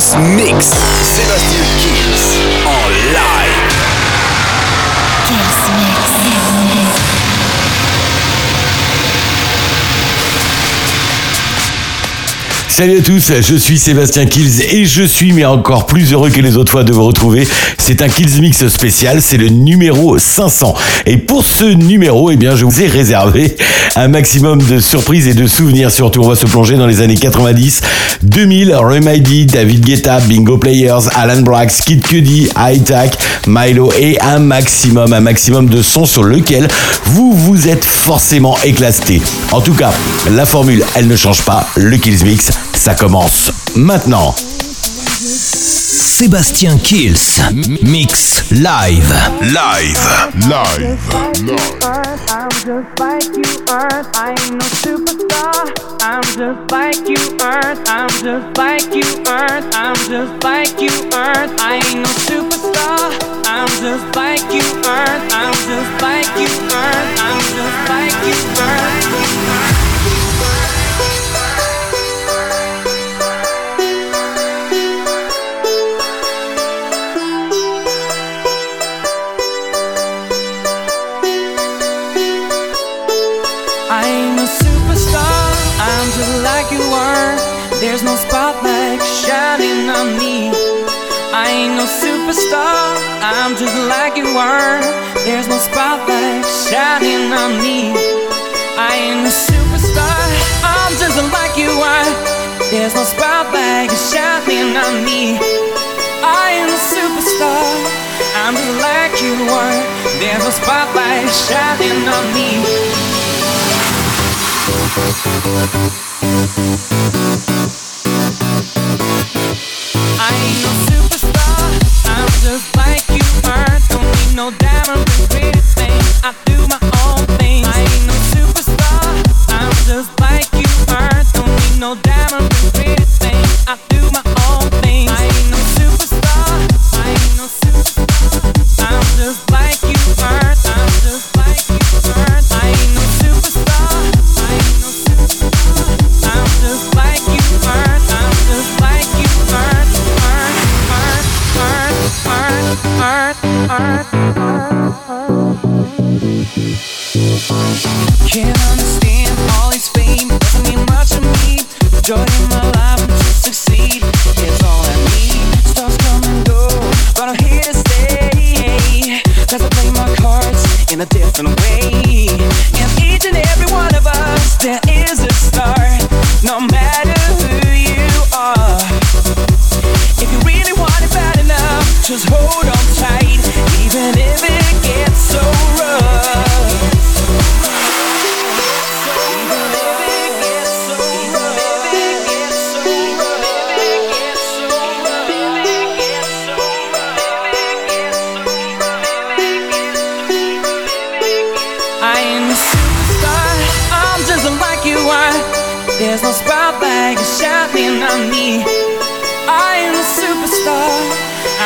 Kills Mix. Sébastien Kills en live. Kills Mix. Salut à tous, je suis Sébastien Kills et je suis mais encore plus heureux que les autres fois de vous retrouver. C'est un Kills Mix spécial, c'est le numéro 500. Et pour ce numéro, eh bien, je vous ai réservé un maximum de surprises et de souvenirs. Surtout, on va se plonger dans les années 90, 2000, Remedy, David Guetta, Bingo Players, Alan Brax, Kid Cudi, High Milo et un maximum, un maximum de sons sur lequel vous vous êtes forcément éclaté. En tout cas, la formule, elle ne change pas. Le Kills Mix, ça commence maintenant. Sébastien Kills Mix Live. Live. Live. I'm just like you, Earth. I ain't no superstar. I'm just like you, Earth. I'm just like you, Earth. I'm just like you, Earth. I ain't no superstar. I'm just like you, Earth. I'm just like you, Earth. I'm just like you, Earth. Superstar, I'm just like you are. There's no spotlight shining on me. I ain't no superstar, I'm just like you are. There's no spotlight shining on me. I ain't a superstar, I'm just like you are. There's no spotlight shining on me. I ain't no superstar. Just like you are. Don't need no diamond ring, thing. I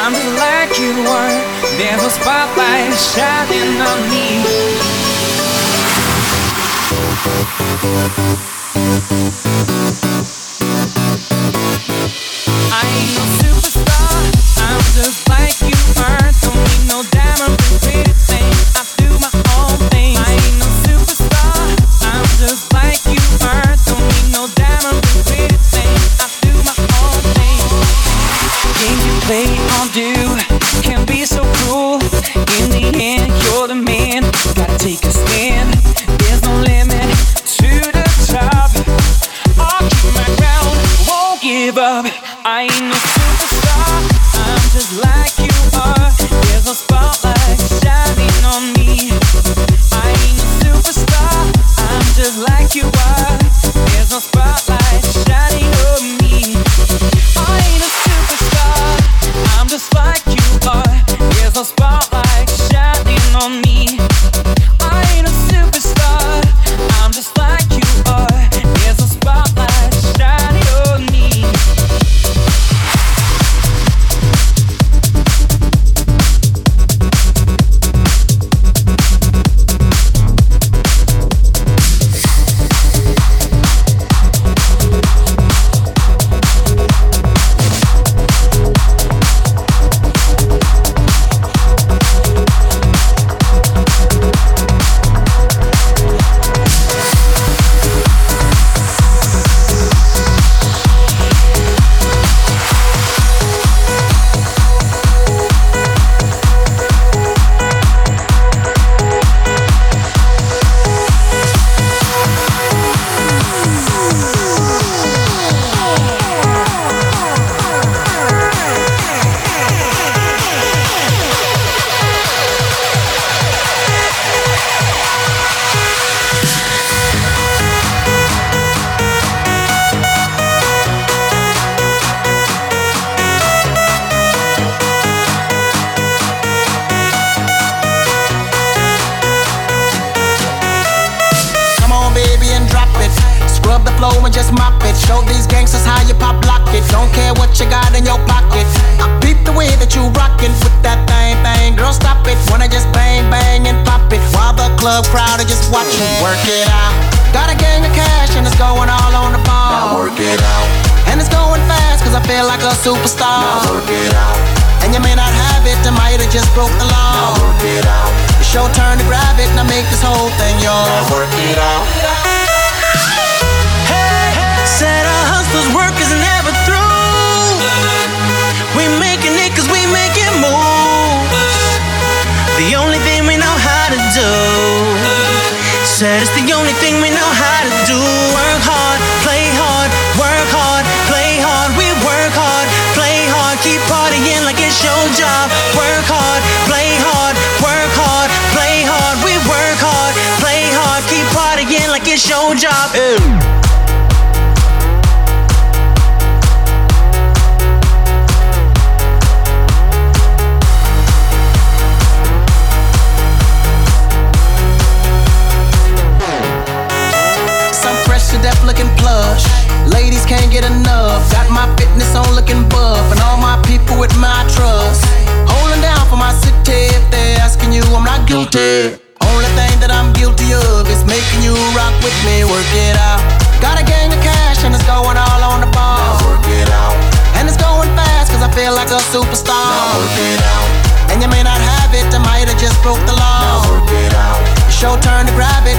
I'm just like you are. There's a spotlight shining on me. guilty. Only thing that I'm guilty of is making you rock with me, work it out. Got a gang of cash and it's going all on the ball. Now work it out. And it's going fast cause I feel like a superstar. Now work it out. And you may not have it, I might have just broke the law. Now work it out. It's turn to grab it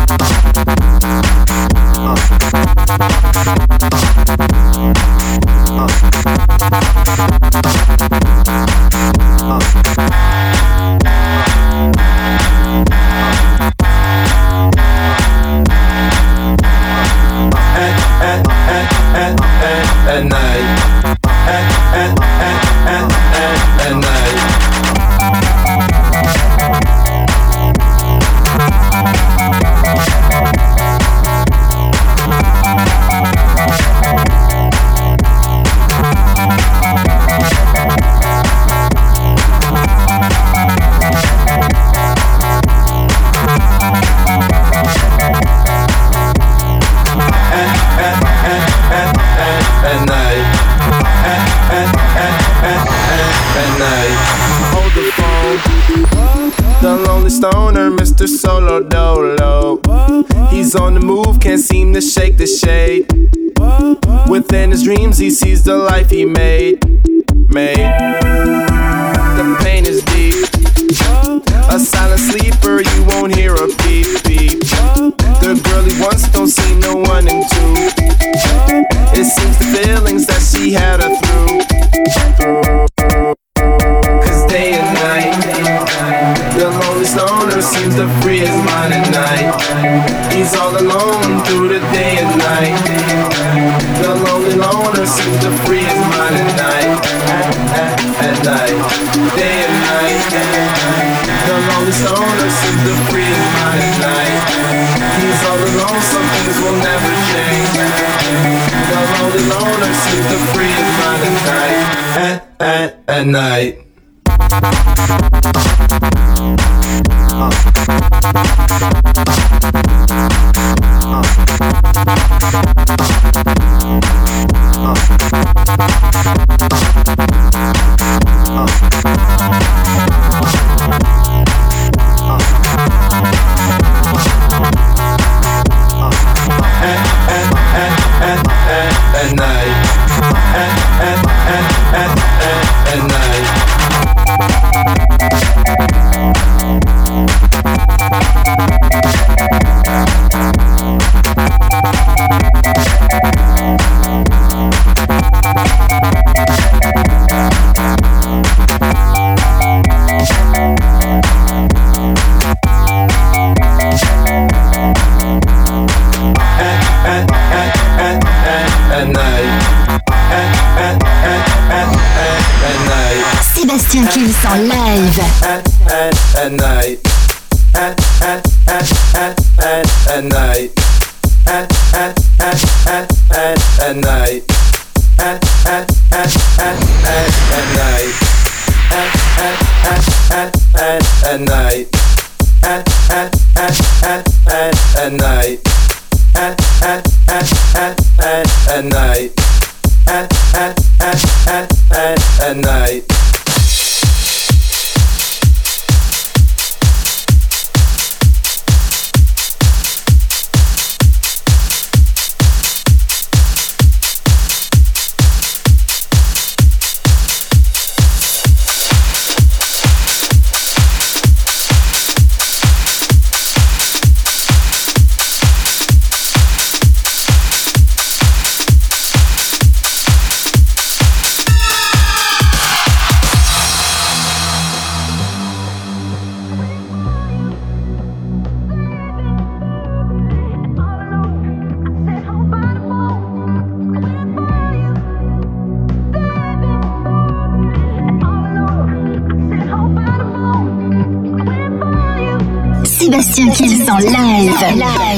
night. At, at, at, night. At, at, at, at, at night. En live.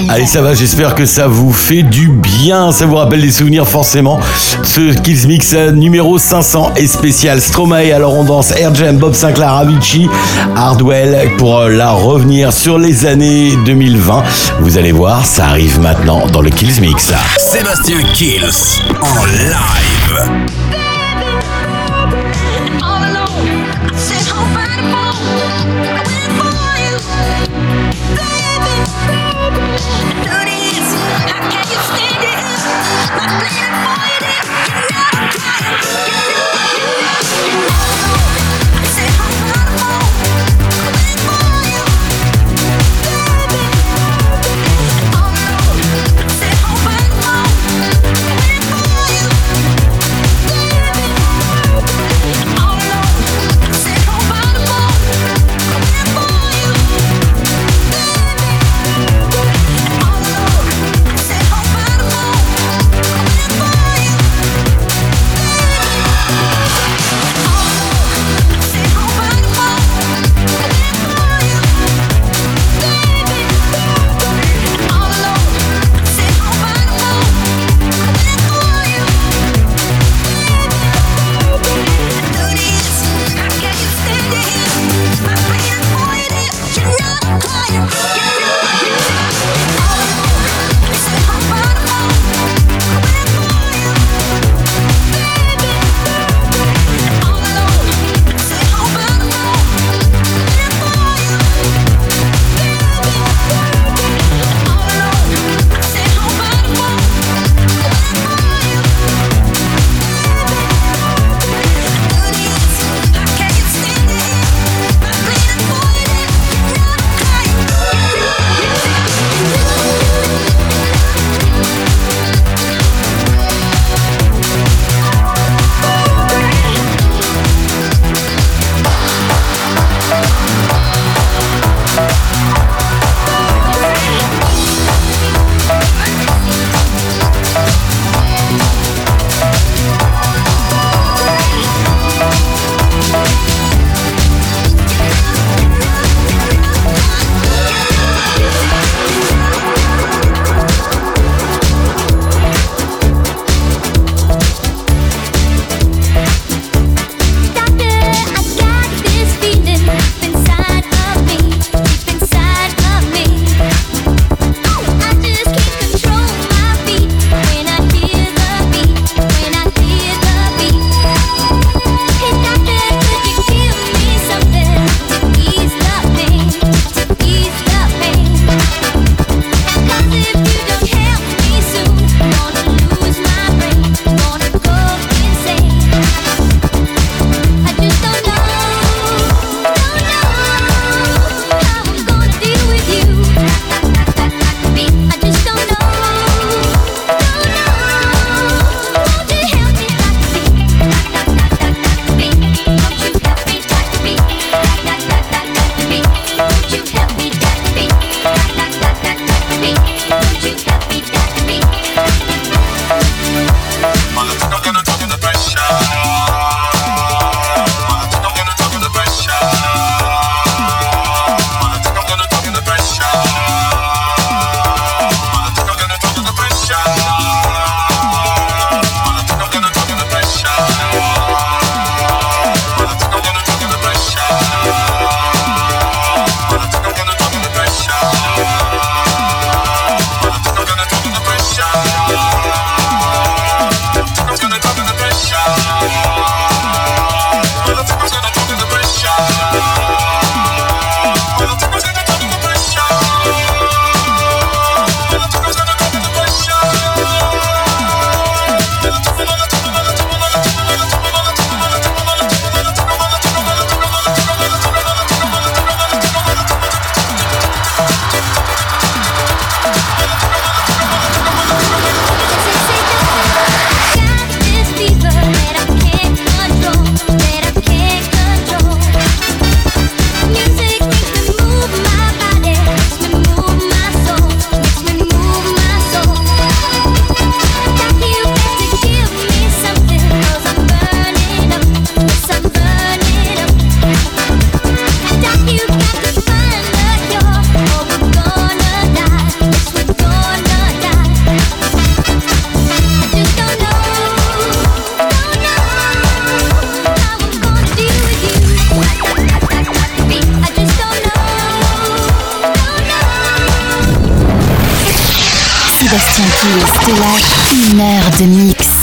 Allez, ça va, j'espère que ça vous fait du bien. Ça vous rappelle des souvenirs, forcément. Ce Kills Mix euh, numéro 500 est spécial. Stromae, alors on danse Air Jam, Bob Sinclair, Avicii, Hardwell pour euh, la revenir sur les années 2020. Vous allez voir, ça arrive maintenant dans le Kills Mix. Sébastien Kills en live. tranquille, Stella, une de mix.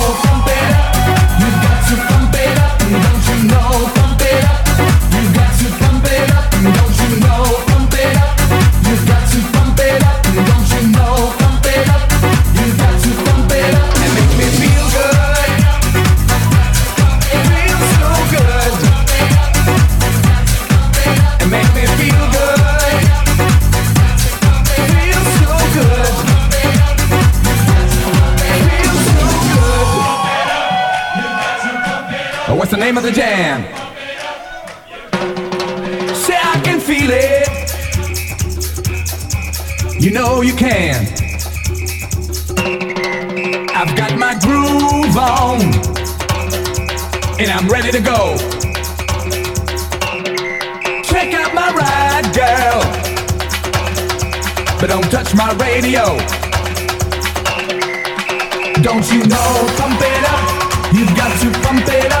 What's the name of the jam? Say I can feel it. You know you can. I've got my groove on, and I'm ready to go. Check out my ride, girl, but don't touch my radio. Don't you know? Pump it up. You've got to pump it up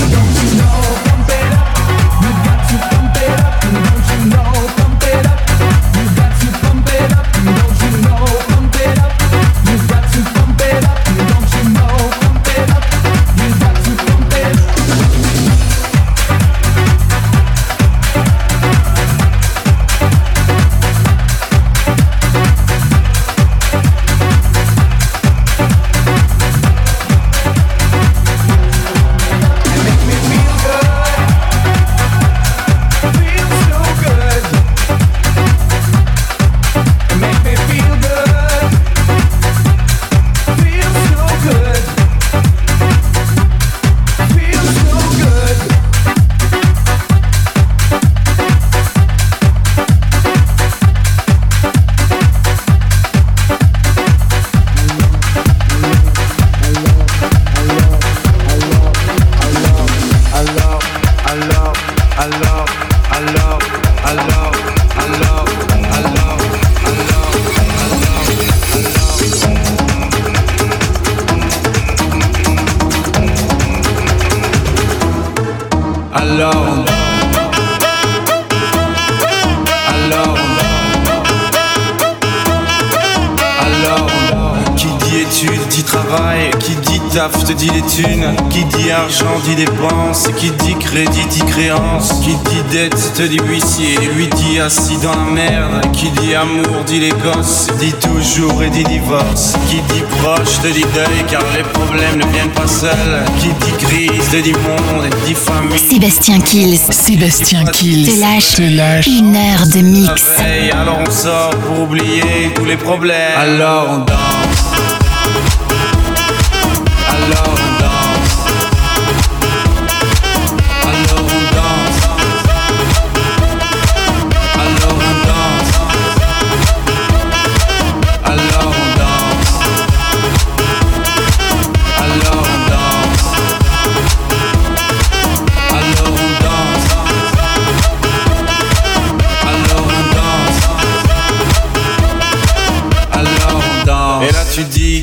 Qui dit taf te dit les thunes, qui dit argent dit dépenses, qui dit crédit dit créance, qui dit dette te dit huissier, lui dit assis dans la merde, qui dit amour dit les gosses, dit toujours et dit divorce, qui dit proche te dit deuil car les problèmes ne viennent pas seuls, qui dit crise te dit monde, dit famille. Sébastien Kills. Sébastien Kills. Te lâche. Te lâche. Une heure de mix. Alors on sort pour oublier tous les problèmes. Alors on danse. love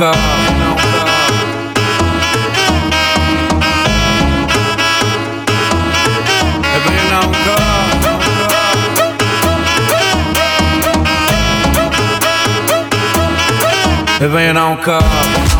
calma. É bem não calma. É bem não.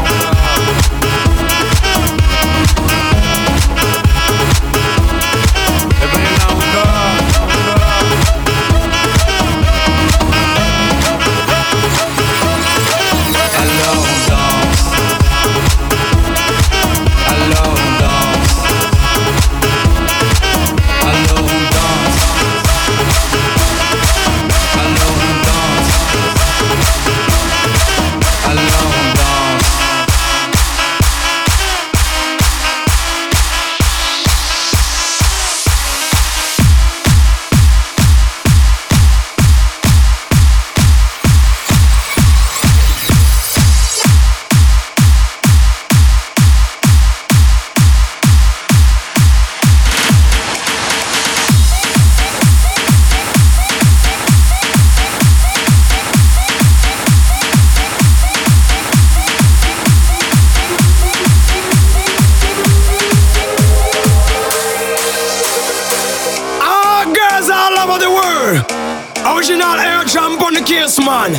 Man.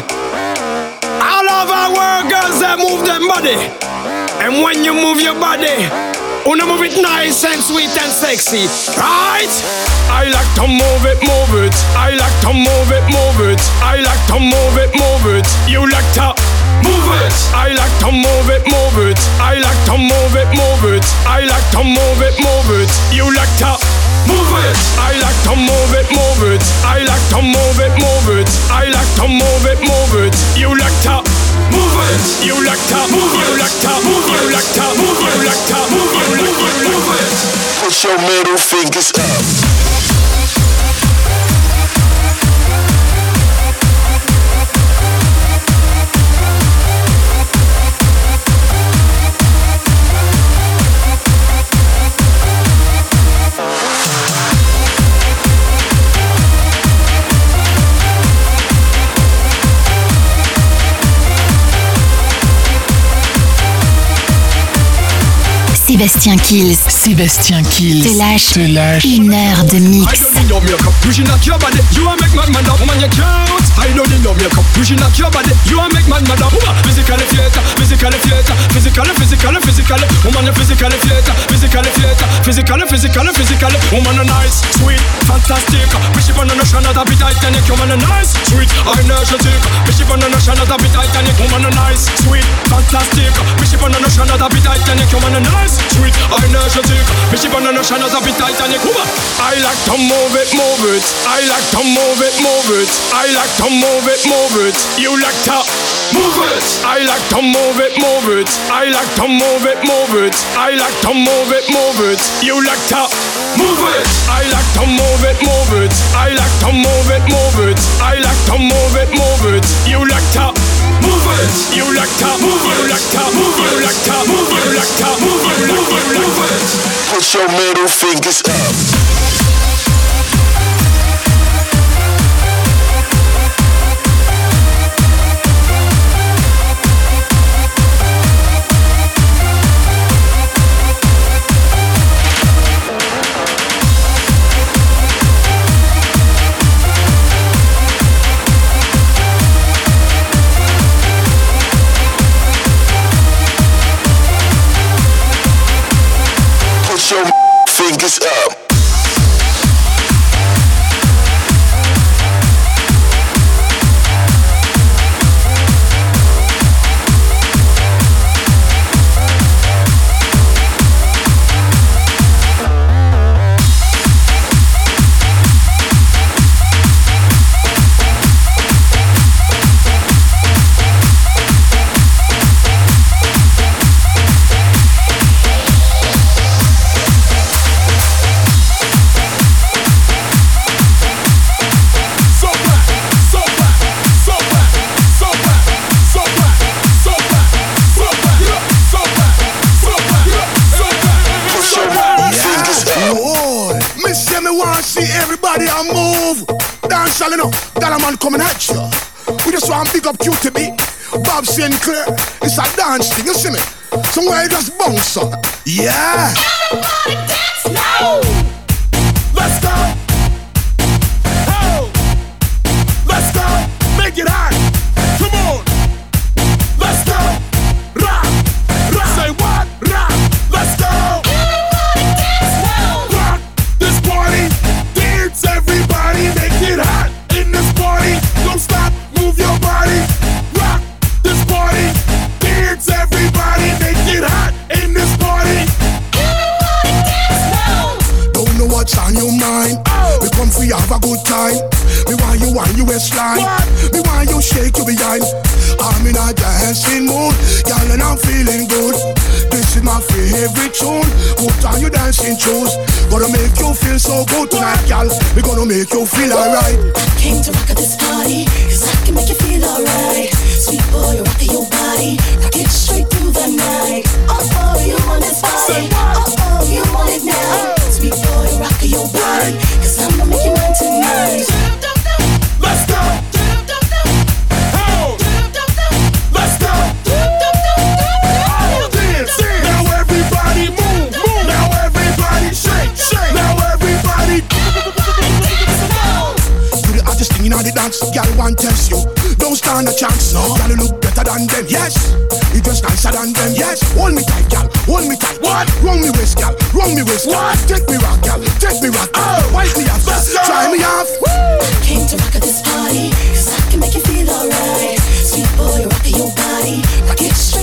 All over the world, girls they move them body. And when you move your body, wanna move it nice and sweet and sexy, right? I like to move it, move it. I like to move it, move it. I like to move it, move it. You like to move it. I like to move it, move it. I like to move it, move it. I like to move it, move it. You like to move it. I like to move it, move it. I like to move it, move it. I like to move it, move it. You like to move it. You like to move. it. You like to move. it. You like to move. You like to move. You like to move it. Put your middle fingers up. Sébastien Kills. Sébastien Kills. Te lâche. Te lâche. Une heure de mix. I don't need no makeup. You should knock your body. You a make man mad up, woman you cute. I don't need no makeup. You should knock your body. You a make man mad up, woman. Physically fit, physically fit, physically, physically, physically. Woman you physically fit, physically fit, physically, physically, physically. Woman you nice, sweet, fantastic. Wanna know another bit Titanic. Woman you nice, sweet, energetic. Bit Titanic. Woman nice, fantastic. Another bit Titanic. Woman you nice, sweet, energetic. Me she wanna know another bit Titanic. Woman, I like to move it, move it. I like to move it, move it. I like to move it, move it. You like to move it. I like to move it, move it. I like to move it, move it. I like to move it, move it. You like to move it. I like to move it, move it. I like to move it, move it. I like to move it, move it. You like to Put your middle fingers up. up. Want see everybody a move. Dance all that a man coming at you. We just want big up QTB, Bob Sinclar. It's a dance thing, you see me? Somewhere you just bounce up. Yeah. Let's want you waistline. Me want you shake your behind. I'm in a dancing mood, girl, and I'm feeling good. This is my favorite tune. Put on your dancing shoes. Gonna make you feel so good tonight, girl. We gonna make you feel alright. I came to rock at this party, cause I can make you feel alright. Sweet boy, rocking your body, rock it straight through the night. Oh, oh, you want this body, oh, oh, you want it now. Sweet boy, rocking your body, cause I'ma make you mine tonight. Dance, girl. One tells you, don't stand a chance. No, girl, you look better than them. Yes, you dress nicer than them. Yes, hold me tight, girl. Hold me tight. What? Run me waist, girl. Run me waist. What? Take me rock, girl. Take me rock. Oh, wipe me off. Try me off. Came to rock at this party, cause I can make you feel alright. Sweet boy, you're your body, rock it straight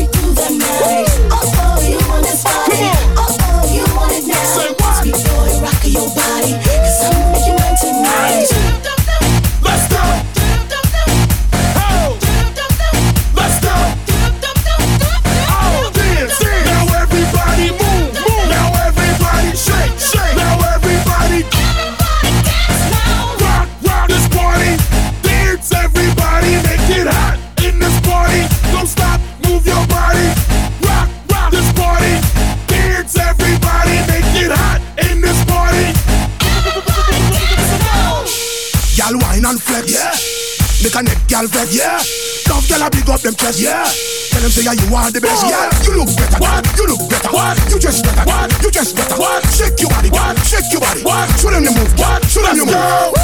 Make a neck, girl, vex. Yeah. Love, girl, I big up them chest. Yeah. Tell them say yeah, you are the best. Yeah. You look better. What? You look better. What? You just better. What? You just better. What? Shake your body. What? Shake your body. What? Show them your move. What? Show them your move.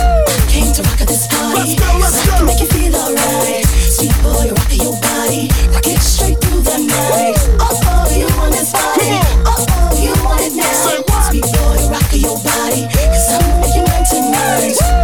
Came to rock at this party. Let's go, let's so I can go. make you feel alright. Sweet boy, rock your body. Rock it straight through the night. Oh, oh, you want this body. Oh, oh, you want it now. Say what? Sweet boy, rock your body. Cause I'm making mine tonight. I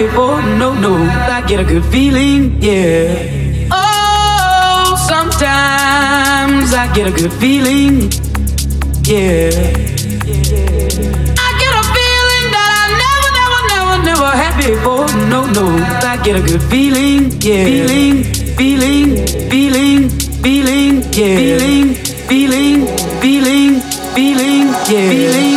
Never had. No, no. I get a good feeling. Yeah. Oh, sometimes I get a good feeling. Yeah. I get a feeling that I never, never, never, never had before. No, no. I get a good feeling. Yeah. Feeling, feeling, feeling, feeling. Yeah. Feeling, feeling, feeling, feeling. Yeah. Feeling,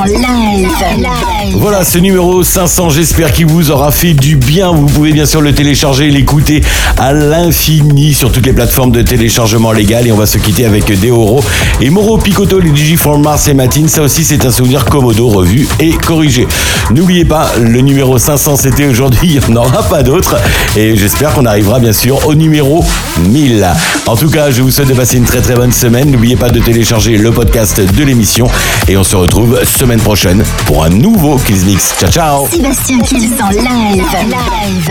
en live. live. Voilà ce numéro 500, j'espère qu'il vous aura fait du bien. Vous pouvez bien sûr le télécharger et l'écouter à l'infini sur toutes les plateformes de téléchargement légal. Et on va se quitter avec Deoro et Moro Picotto, les DJ for Mars et Matine. Ça aussi, c'est un souvenir Komodo revu et corrigé. N'oubliez pas, le numéro 500, c'était aujourd'hui. Il n'y en aura pas d'autres. Et j'espère qu'on arrivera bien sûr au numéro 1000. En tout cas, je vous souhaite de passer une très très bonne semaine. N'oubliez pas de télécharger le podcast de l'émission. Et on se retrouve semaine prochaine pour un nouveau Kills Mix. Ciao, ciao Sébastien Kills en live. live.